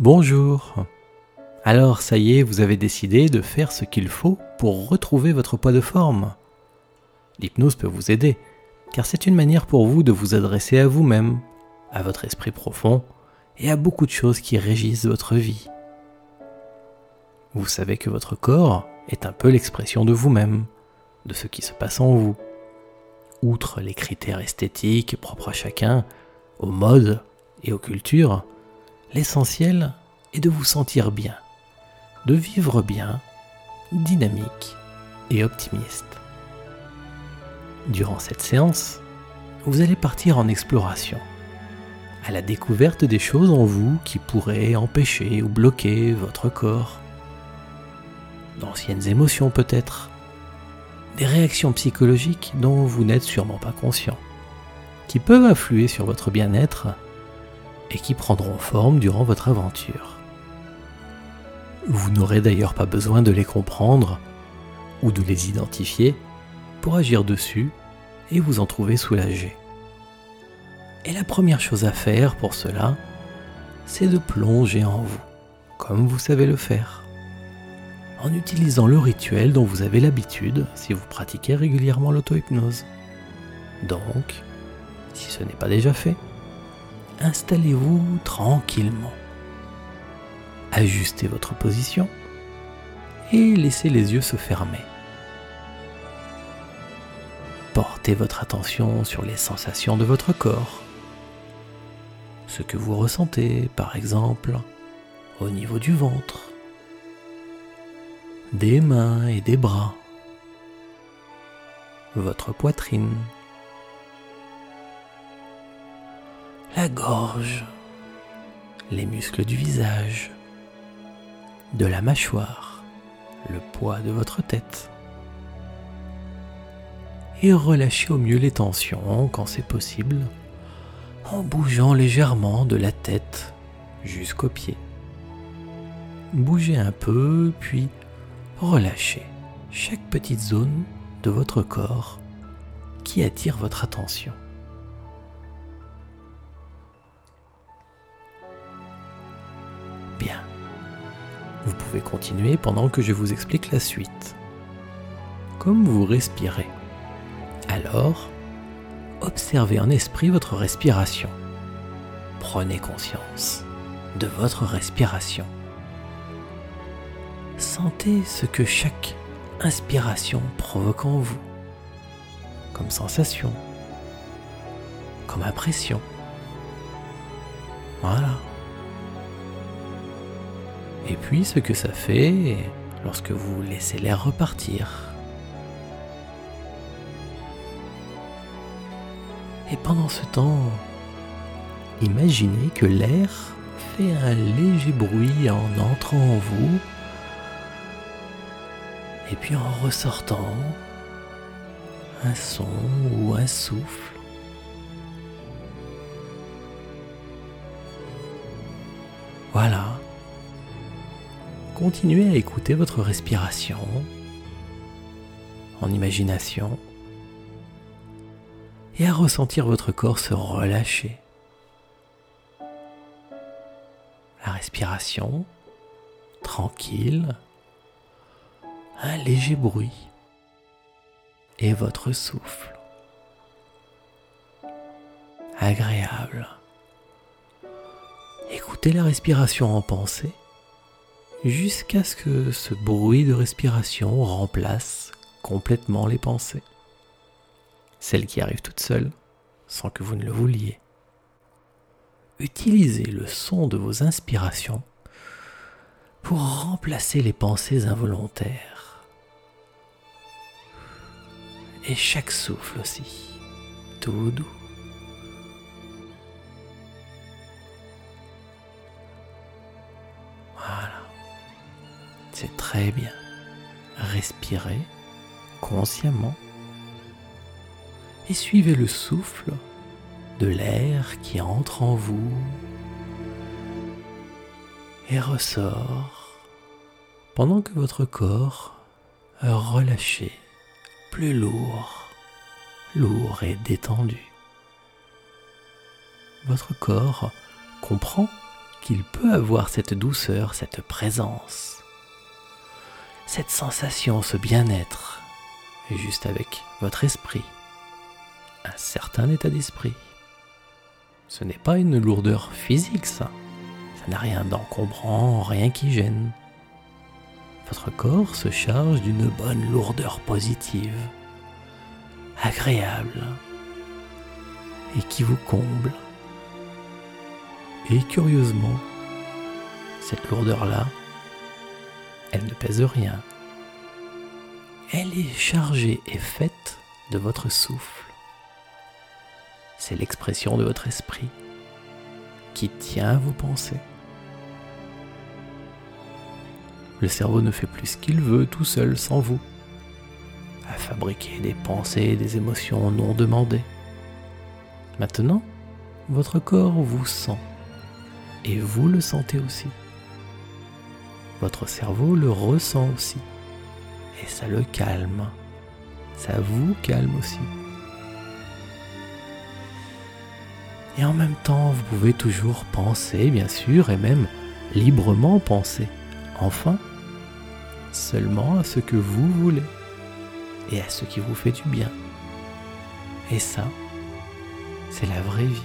Bonjour. Alors ça y est, vous avez décidé de faire ce qu'il faut pour retrouver votre poids de forme. L'hypnose peut vous aider, car c'est une manière pour vous de vous adresser à vous-même, à votre esprit profond et à beaucoup de choses qui régissent votre vie. Vous savez que votre corps est un peu l'expression de vous-même, de ce qui se passe en vous. Outre les critères esthétiques propres à chacun, aux modes et aux cultures, l'essentiel est de vous sentir bien, de vivre bien, dynamique et optimiste. Durant cette séance, vous allez partir en exploration, à la découverte des choses en vous qui pourraient empêcher ou bloquer votre corps. D'anciennes émotions peut-être, des réactions psychologiques dont vous n'êtes sûrement pas conscient, qui peuvent influer sur votre bien-être et qui prendront forme durant votre aventure. Vous n'aurez d'ailleurs pas besoin de les comprendre ou de les identifier pour agir dessus et vous en trouver soulagé. Et la première chose à faire pour cela, c'est de plonger en vous, comme vous savez le faire, en utilisant le rituel dont vous avez l'habitude si vous pratiquez régulièrement l'auto-hypnose. Donc, si ce n'est pas déjà fait, installez-vous tranquillement. Ajustez votre position et laissez les yeux se fermer. Portez votre attention sur les sensations de votre corps. Ce que vous ressentez, par exemple, au niveau du ventre, des mains et des bras, votre poitrine, la gorge, les muscles du visage, de la mâchoire, le poids de votre tête. Et relâchez au mieux les tensions quand c'est possible, en bougeant légèrement de la tête jusqu'aux pieds. Bougez un peu, puis relâchez chaque petite zone de votre corps qui attire votre attention. Bien. Vous pouvez continuer pendant que je vous explique la suite. Comme vous respirez. Alors, observez en esprit votre respiration. Prenez conscience de votre respiration. Sentez ce que chaque inspiration provoque en vous, comme sensation, comme impression. Voilà et puis ce que ça fait lorsque vous laissez l'air repartir. Et pendant ce temps, imaginez que l'air fait un léger bruit en entrant en vous et puis en ressortant un son ou un souffle. Voilà continuez à écouter votre respiration en imagination et à ressentir votre corps se relâcher. La respiration, tranquille, un léger bruit et votre souffle, agréable. Écoutez la respiration en pensée jusqu'à ce que ce bruit de respiration remplace complètement les pensées, celles qui arrivent toutes seules, sans que vous ne le vouliez. Utilisez le son de vos inspirations pour remplacer les pensées involontaires. Et chaque souffle aussi, tout doux. C'est très bien. Respirez consciemment et suivez le souffle de l'air qui entre en vous et ressort pendant que votre corps relâché, plus lourd, lourd et détendu. Votre corps comprend qu'il peut avoir cette douceur, cette présence, cette sensation, ce bien-être, juste avec votre esprit, un certain état d'esprit. Ce n'est pas une lourdeur physique, ça. Ça n'a rien d'encombrant, rien qui gêne. Votre corps se charge d'une bonne lourdeur positive, agréable, et qui vous comble. Et curieusement, cette lourdeur-là, elle ne pèse rien. Elle est chargée et faite de votre souffle. C'est l'expression de votre esprit qui tient vos pensées. Le cerveau ne fait plus ce qu'il veut tout seul sans vous, à fabriquer des pensées, des émotions non demandées. Maintenant, votre corps vous sent et vous le sentez aussi. Votre cerveau le ressent aussi et ça le calme. Ça vous calme aussi. Et en même temps, vous pouvez toujours penser, bien sûr, et même librement penser. Enfin, seulement à ce que vous voulez et à ce qui vous fait du bien. Et ça, c'est la vraie vie.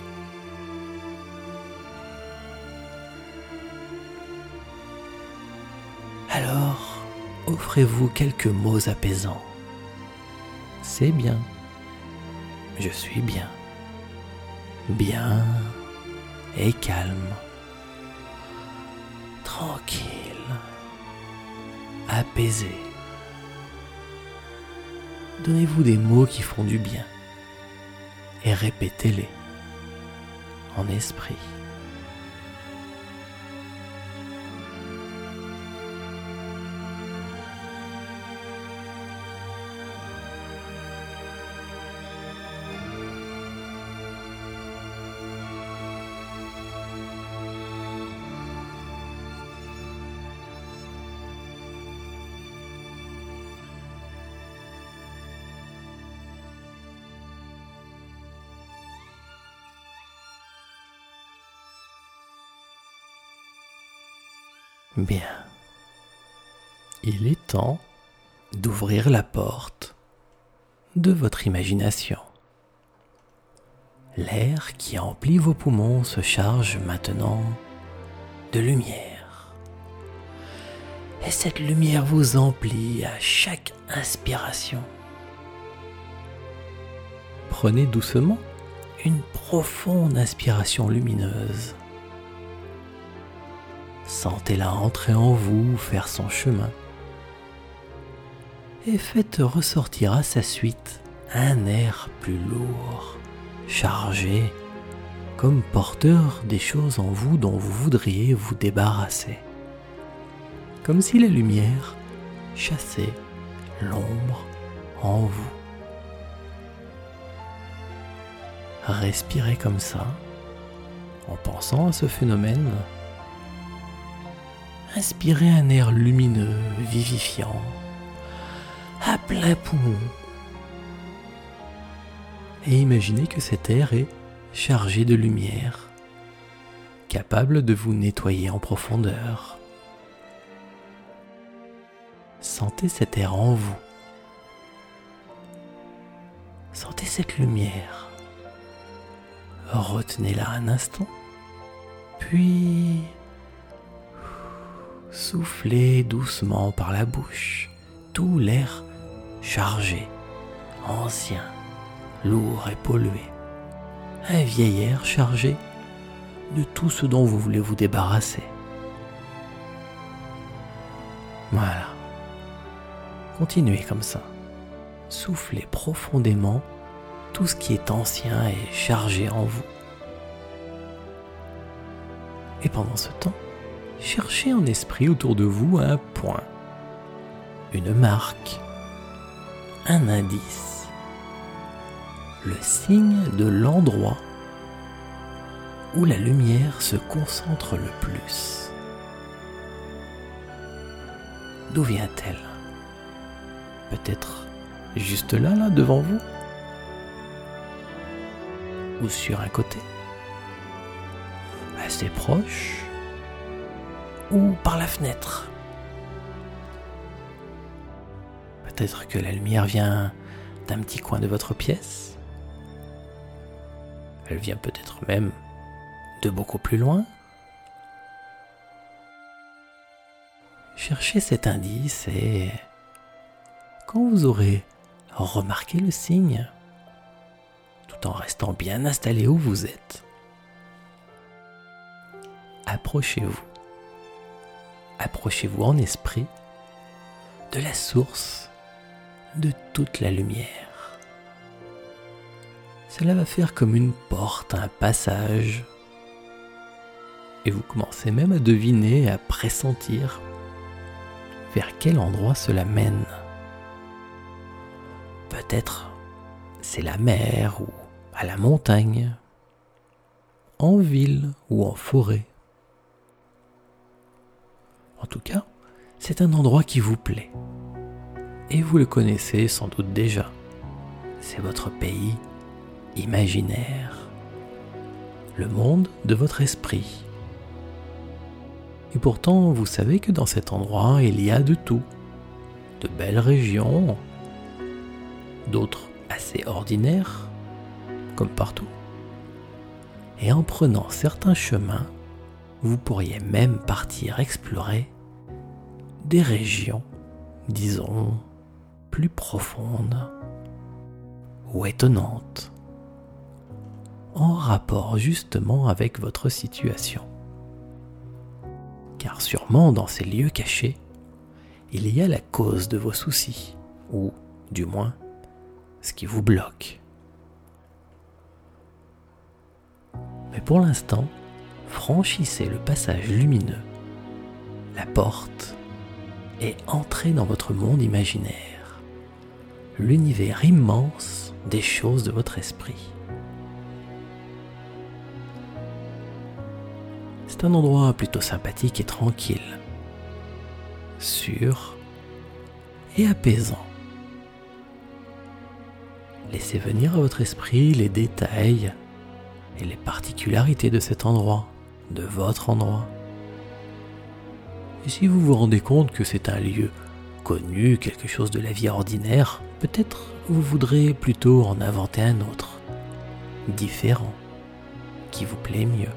Alors, offrez-vous quelques mots apaisants. C'est bien. Je suis bien. Bien et calme. Tranquille. Apaisé. Donnez-vous des mots qui font du bien et répétez-les en esprit. Bien. Il est temps d'ouvrir la porte de votre imagination. L'air qui emplit vos poumons se charge maintenant de lumière. Et cette lumière vous emplit à chaque inspiration. Prenez doucement une profonde inspiration lumineuse Sentez-la entrer en vous, faire son chemin. Et faites ressortir à sa suite un air plus lourd, chargé, comme porteur des choses en vous dont vous voudriez vous débarrasser. Comme si la lumière chassait l'ombre en vous. Respirez comme ça, en pensant à ce phénomène Inspirez un air lumineux, vivifiant, à plein poumon. Et imaginez que cet air est chargé de lumière, capable de vous nettoyer en profondeur. Sentez cet air en vous. Sentez cette lumière. Retenez-la un instant, puis Soufflez doucement par la bouche tout l'air chargé, ancien, lourd et pollué. Un vieil air chargé de tout ce dont vous voulez vous débarrasser. Voilà. Continuez comme ça. Soufflez profondément tout ce qui est ancien et chargé en vous. Et pendant ce temps, cherchez en esprit autour de vous un point, une marque, un indice, le signe de l'endroit où la lumière se concentre le plus. D'où vient-elle? Peut-être juste là, là, devant vous? Ou sur un côté? Assez proche? Ou par la fenêtre. Peut-être que la lumière vient d'un petit coin de votre pièce. Elle vient peut-être même de beaucoup plus loin. Cherchez cet indice et quand vous aurez remarqué le signe, tout en restant bien installé où vous êtes, approchez-vous. Approchez-vous en esprit de la source de toute la lumière. Cela va faire comme une porte, un passage. Et vous commencez même à deviner, à pressentir vers quel endroit cela mène. Peut-être c'est la mer ou à la montagne, en ville ou en forêt. En tout cas, c'est un endroit qui vous plaît. Et vous le connaissez sans doute déjà. C'est votre pays imaginaire, le monde de votre esprit. Et pourtant, vous savez que dans cet endroit, il y a de tout. De belles régions, d'autres assez ordinaires, comme partout. Et en prenant certains chemins, vous pourriez même partir explorer des régions, disons, plus profondes ou étonnantes, en rapport justement avec votre situation car sûrement dans ces lieux cachés, il y a la cause de vos soucis, ou du moins ce qui vous bloque. Mais pour l'instant, franchissez le passage lumineux, la porte, et entrez dans votre monde imaginaire, l'univers immense des choses de votre esprit. C'est un endroit plutôt sympathique et tranquille, sûr et apaisant. Laissez venir à votre esprit les détails et les particularités de cet endroit, de votre endroit. Et si vous vous rendez compte que c'est un lieu connu, quelque chose de la vie ordinaire, peut-être vous voudrez plutôt en inventer un autre, différent, qui vous plaît mieux.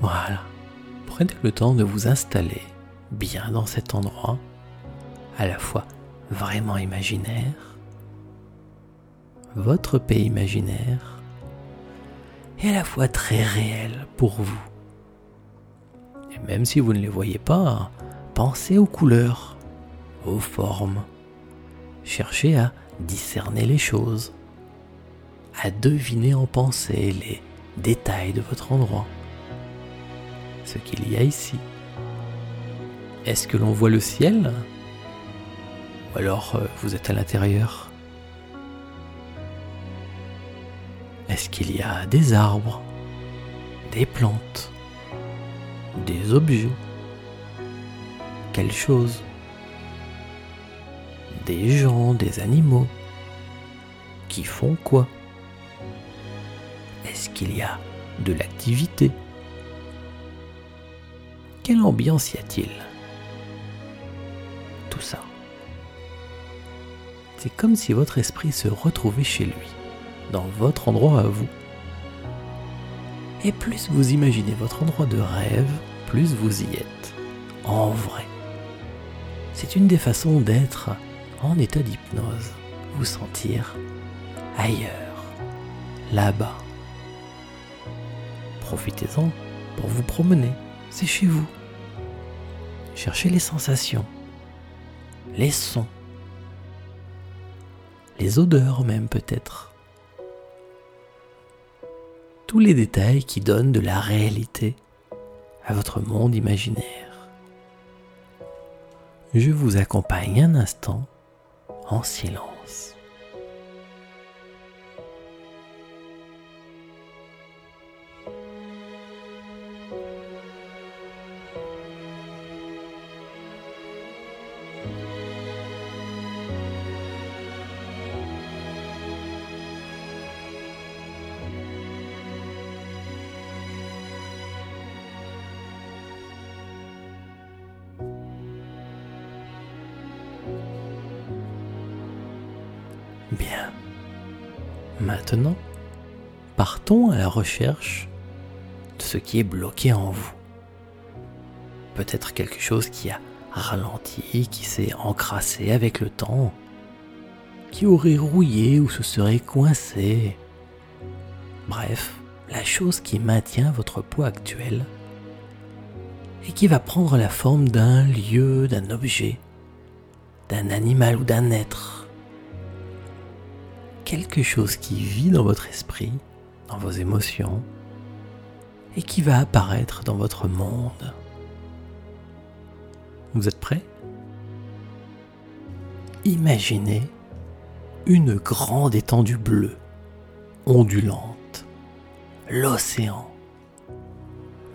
Voilà. Prenez le temps de vous installer bien dans cet endroit, à la fois vraiment imaginaire, votre pays imaginaire, et à la fois très réel pour vous. Et même si vous ne les voyez pas, pensez aux couleurs, aux formes. Cherchez à discerner les choses, à deviner en pensée les détails de votre endroit ce qu'il y a ici. Est-ce que l'on voit le ciel? Ou alors euh, vous êtes à l'intérieur? Est-ce qu'il y a des arbres, des plantes, des objets Quelle chose Des gens, des animaux Qui font quoi? Est-ce qu'il y a de l'activité? Quelle ambiance y a-t-il? Tout ça. C'est comme si votre esprit se retrouvait chez lui, dans votre endroit à vous. Et plus vous imaginez votre endroit de rêve, plus vous y êtes, en vrai. C'est une des façons d'être en état d'hypnose, vous sentir ailleurs, là-bas. Profitez-en pour vous promener, c'est chez vous. Cherchez les sensations, les sons, les odeurs même peut-être. Tous les détails qui donnent de la réalité à votre monde imaginaire. Je vous accompagne un instant en silence. Recherche de ce qui est bloqué en vous. Peut-être quelque chose qui a ralenti, qui s'est encrassé avec le temps, qui aurait rouillé ou se serait coincé. Bref, la chose qui maintient votre poids actuel et qui va prendre la forme d'un lieu, d'un objet, d'un animal ou d'un être. Quelque chose qui vit dans votre esprit, dans vos émotions, et qui va apparaître dans votre monde. Vous êtes prêts? Imaginez une grande étendue bleue, ondulante, l'océan.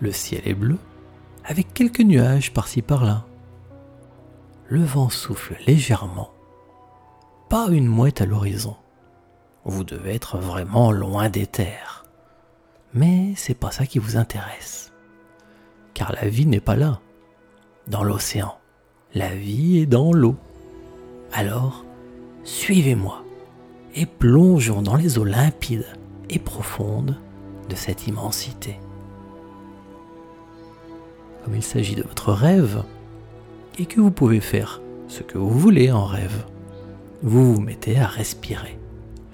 Le ciel est bleu, avec quelques nuages par-ci par-là. Le vent souffle légèrement, pas une mouette à l'horizon. Vous devez être vraiment loin des terres. Mais c'est pas ça qui vous intéresse. Car la vie n'est pas là, dans l'océan. La vie est dans l'eau. Alors, Suivez-moi et plongeons dans les eaux limpides et profondes de cette immensité. Comme il s'agit de votre rêve, et que vous pouvez faire ce que vous voulez en rêve, vous vous mettez à respirer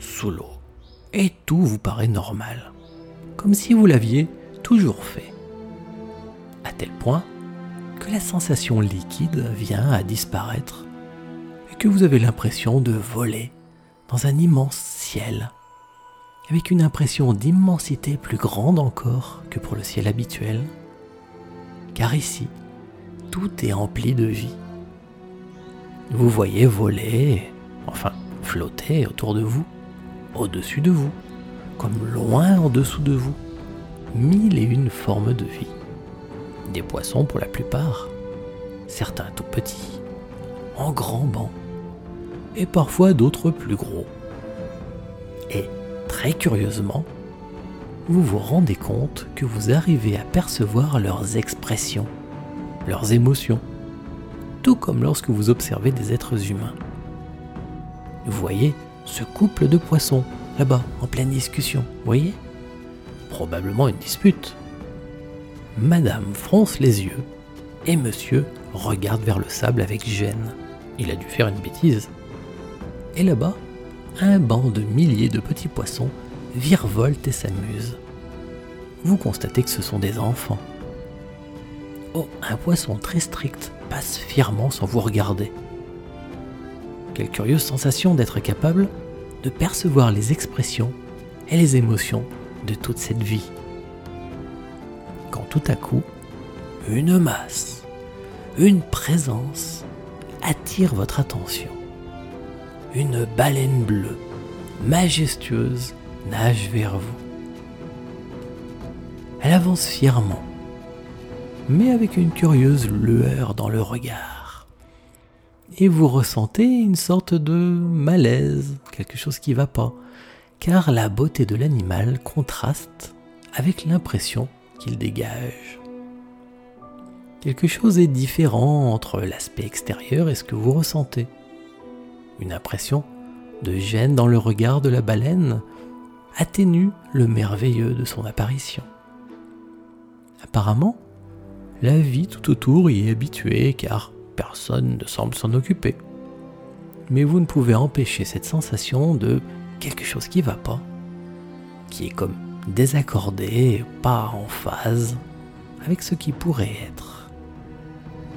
sous l'eau, et tout vous paraît normal, comme si vous l'aviez toujours fait, à tel point que la sensation liquide vient à disparaître que vous avez l'impression de voler dans un immense ciel, avec une impression d'immensité plus grande encore que pour le ciel habituel, car ici, tout est empli de vie. Vous voyez voler, enfin flotter autour de vous, au-dessus de vous, comme loin en dessous de vous, mille et une formes de vie. Des poissons pour la plupart, certains tout petits, en grands bancs, et parfois d'autres plus gros. Et, très curieusement, vous vous rendez compte que vous arrivez à percevoir leurs expressions, leurs émotions, tout comme lorsque vous observez des êtres humains. Vous voyez ce couple de poissons, là-bas, en pleine discussion, voyez? Probablement une dispute. Madame fronce les yeux et monsieur regarde vers le sable avec gêne. Il a dû faire une bêtise. Et là-bas, un banc de milliers de petits poissons virevoltent et s'amusent. Vous constatez que ce sont des enfants. Oh, un poisson très strict passe fièrement sans vous regarder. Quelle curieuse sensation d'être capable de percevoir les expressions et les émotions de toute cette vie. Quand tout à coup, une masse, une présence attire votre attention une baleine bleue, majestueuse, nage vers vous. Elle avance fièrement, mais avec une curieuse lueur dans le regard. Et vous ressentez une sorte de malaise, quelque chose qui va pas, car la beauté de l'animal contraste avec l'impression qu'il dégage. Quelque chose est différent entre l'aspect extérieur et ce que vous ressentez une impression de gêne dans le regard de la baleine atténue le merveilleux de son apparition. Apparemment, la vie tout autour y est habituée car personne ne semble s'en occuper. Mais vous ne pouvez empêcher cette sensation de quelque chose qui va pas, qui est comme désaccordé, pas en phase avec ce qui pourrait être.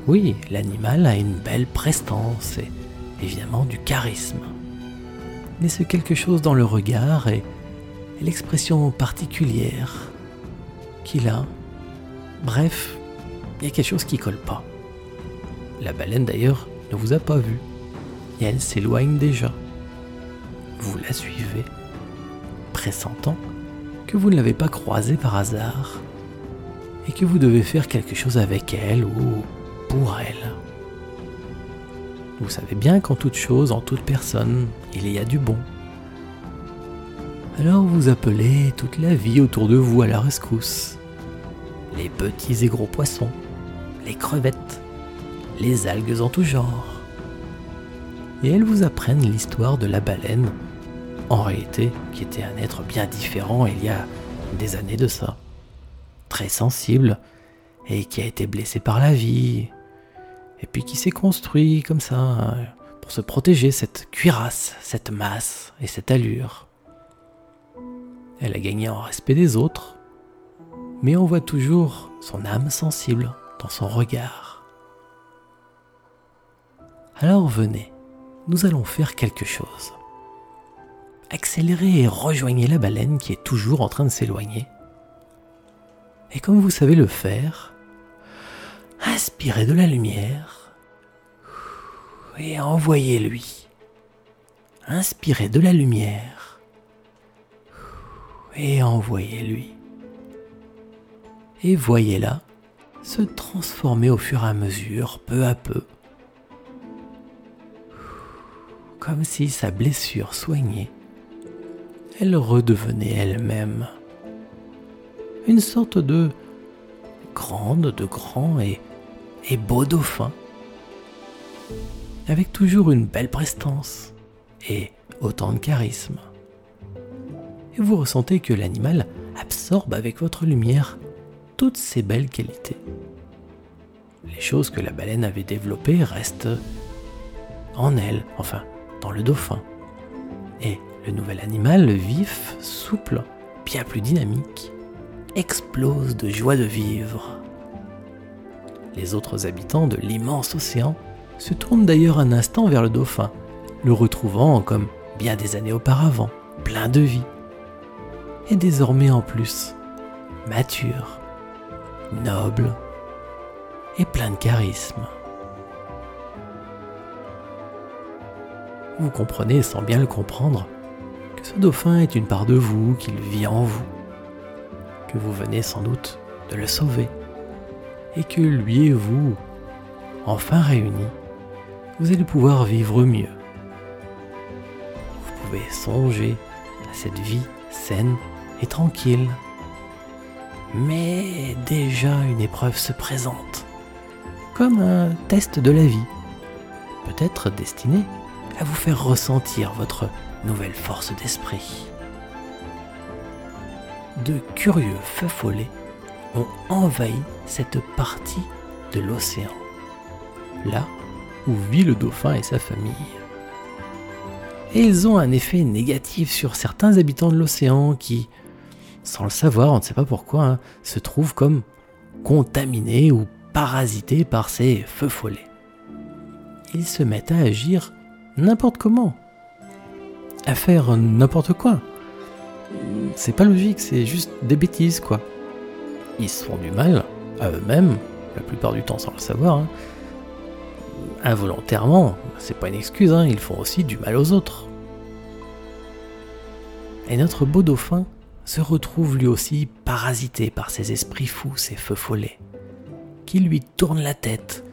Oui, l'animal a une belle prestance et évidemment du charisme. Mais ce quelque chose dans le regard et, l'expression particulière qu'il a. Bref, il y a quelque chose qui colle pas. La baleine d'ailleurs ne vous a pas vu et elle s'éloigne déjà. Vous la suivez, pressentant que vous ne l'avez pas croisée par hasard et que vous devez faire quelque chose avec elle ou pour elle. Vous savez bien qu'en toute chose, en toute personne, il y a du bon. Alors vous appelez toute la vie autour de vous à la rescousse. Les petits et gros poissons, les crevettes, les algues en tout genre. Et elles vous apprennent l'histoire de la baleine en réalité, qui était un être bien différent il y a des années de ça. Très sensible, et qui a été blessé par la vie, et puis qui s'est construit comme ça, pour se protéger cette cuirasse, cette masse et cette allure. Elle a gagné en respect des autres, mais on voit toujours son âme sensible dans son regard. Alors venez, nous allons faire quelque chose. Accélérez et rejoignez la baleine qui est toujours en train de s'éloigner. Et comme vous savez le faire, inspirez de la lumière et envoyez-lui. Inspirez de la lumière et envoyez-lui. Et voyez-la se transformer au fur et à mesure, peu à peu, comme si sa blessure soignée, elle redevenait elle-même une sorte de grande, de grand et, et beau dauphin, avec toujours une belle prestance et autant de charisme. Et vous ressentez que l'animal absorbe avec votre lumière toutes ces belles qualités. Les choses que la baleine avait développées restent en elle, enfin le dauphin. Et le nouvel animal, vif, souple, bien plus dynamique, explose de joie de vivre. Les autres habitants de l'immense océan se tournent d'ailleurs un instant vers le dauphin, le retrouvant comme bien des années auparavant, plein de vie. Et désormais en plus, mature, noble et plein de charisme. Vous comprenez sans bien le comprendre que ce dauphin est une part de vous, qu'il vit en vous vous venez sans doute de le sauver, et que lui et vous, enfin réunis, vous allez pouvoir vivre mieux. Vous pouvez songer à cette vie saine et tranquille. Mais déjà une épreuve se présente, comme un test de la vie, peut-être destiné à vous faire ressentir votre nouvelle force d'esprit de curieux feux follets ont envahi cette partie de l'océan, là où vit le dauphin et sa famille. Et ils ont un effet négatif sur certains habitants de l'océan qui, sans le savoir, on ne sait pas pourquoi, hein, se trouvent comme contaminés ou parasités par ces feux follets. Ils se mettent à agir n'importe comment, à faire n'importe quoi c'est pas logique, c'est juste des bêtises, quoi. Ils se font du mal à eux-mêmes, la plupart du temps sans le savoir. Hein. Involontairement, c'est pas une excuse, hein, ils font aussi du mal aux autres. Et notre beau dauphin se retrouve lui aussi parasité par ces esprits fous, ces feux follets, qui lui tournent la tête,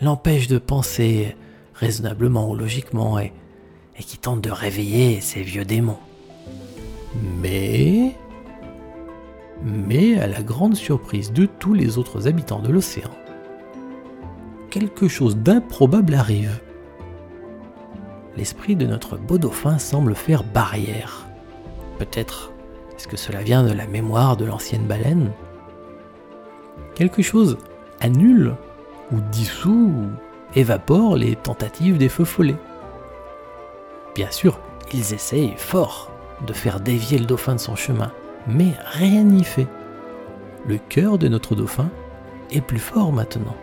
l'empêchent de penser raisonnablement ou logiquement et, qui tentent de réveiller ces vieux démons. Mais... Mais à la grande surprise de tous les autres habitants de l'océan, quelque chose d'improbable arrive. L'esprit de notre beau dauphin semble faire barrière. Peut-être est-ce que cela vient de la mémoire de l'ancienne baleine? Quelque chose annule ou dissout ou évapore les tentatives des feux follets. Bien sûr, ils essayent fort de faire dévier le dauphin de son chemin, mais rien n'y fait. Le cœur de notre dauphin est plus fort maintenant.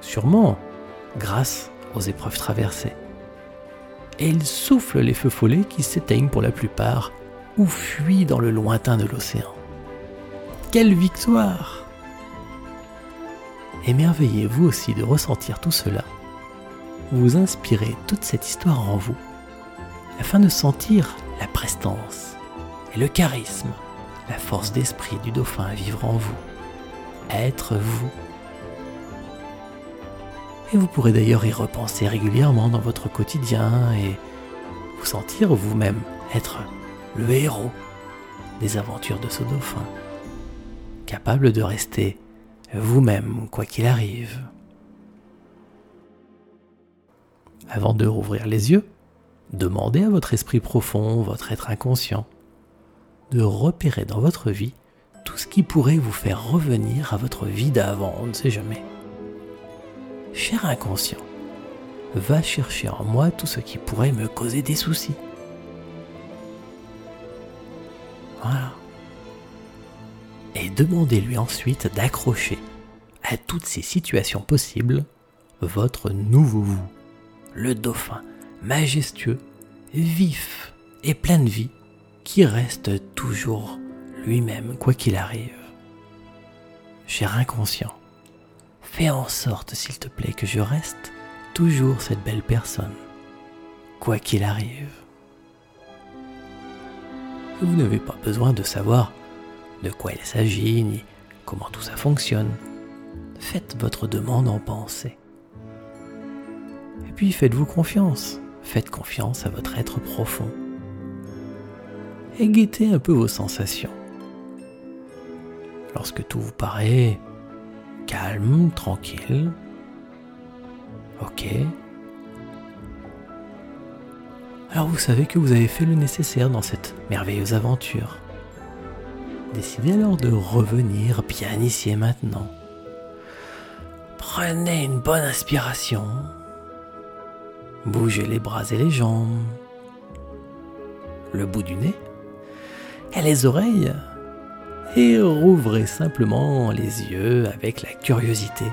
Sûrement grâce aux épreuves traversées. Et il souffle les feux follets qui s'éteignent pour la plupart ou fuient dans le lointain de l'océan. Quelle victoire Émerveillez-vous aussi de ressentir tout cela. Vous inspirez toute cette histoire en vous, afin de sentir la prestance et le charisme, la force d'esprit du dauphin vivre en vous, être vous. Et vous pourrez d'ailleurs y repenser régulièrement dans votre quotidien et vous sentir vous-même être le héros des aventures de ce dauphin, capable de rester vous-même quoi qu'il arrive. Avant de rouvrir les yeux, Demandez à votre esprit profond, votre être inconscient, de repérer dans votre vie tout ce qui pourrait vous faire revenir à votre vie d'avant, on ne sait jamais. Cher inconscient, va chercher en moi tout ce qui pourrait me causer des soucis. Voilà. Et demandez-lui ensuite d'accrocher à toutes ces situations possibles votre nouveau vous, le dauphin, majestueux, vif et plein de vie, qui reste toujours lui-même quoi qu'il arrive. Cher inconscient, fais en sorte, s'il te plaît, que je reste toujours cette belle personne, quoi qu'il arrive. Vous n'avez pas besoin de savoir de quoi il s'agit ni comment tout ça fonctionne. Faites votre demande en pensée. Et puis faites-vous confiance. Faites confiance à votre être profond. Et guettez un peu vos sensations. Lorsque tout vous paraît calme, tranquille, ok, alors vous savez que vous avez fait le nécessaire dans cette merveilleuse aventure. Décidez alors de revenir bien ici et maintenant. Prenez une bonne inspiration. Bougez les bras et les jambes. Le bout du nez et les oreilles. Et rouvrez simplement les yeux avec la curiosité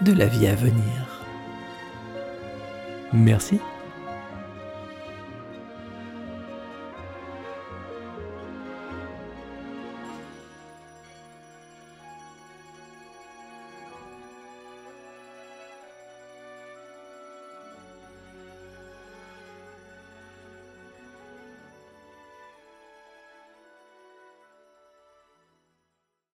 de la vie à venir. Merci